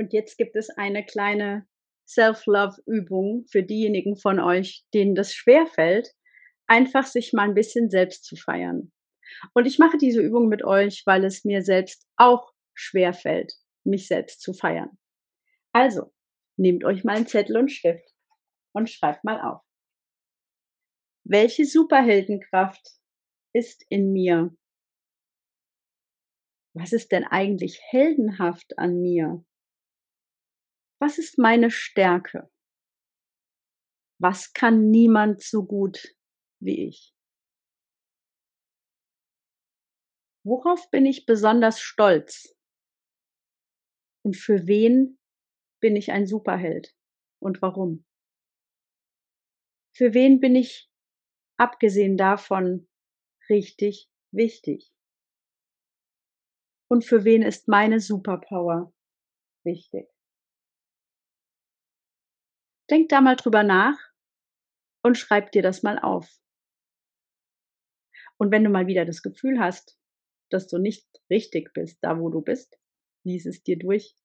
Und jetzt gibt es eine kleine Self-Love-Übung für diejenigen von euch, denen das schwerfällt, einfach sich mal ein bisschen selbst zu feiern. Und ich mache diese Übung mit euch, weil es mir selbst auch schwerfällt, mich selbst zu feiern. Also, nehmt euch mal einen Zettel und Stift und schreibt mal auf. Welche Superheldenkraft ist in mir? Was ist denn eigentlich heldenhaft an mir? Was ist meine Stärke? Was kann niemand so gut wie ich? Worauf bin ich besonders stolz? Und für wen bin ich ein Superheld? Und warum? Für wen bin ich, abgesehen davon, richtig wichtig? Und für wen ist meine Superpower wichtig? Denk da mal drüber nach und schreib dir das mal auf. Und wenn du mal wieder das Gefühl hast, dass du nicht richtig bist, da wo du bist, lies es dir durch